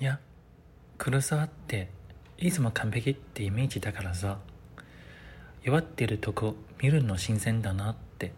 いや黒沢っていつも完璧ってイメージだからさ。弱ってるとこ見るの新鮮だなって。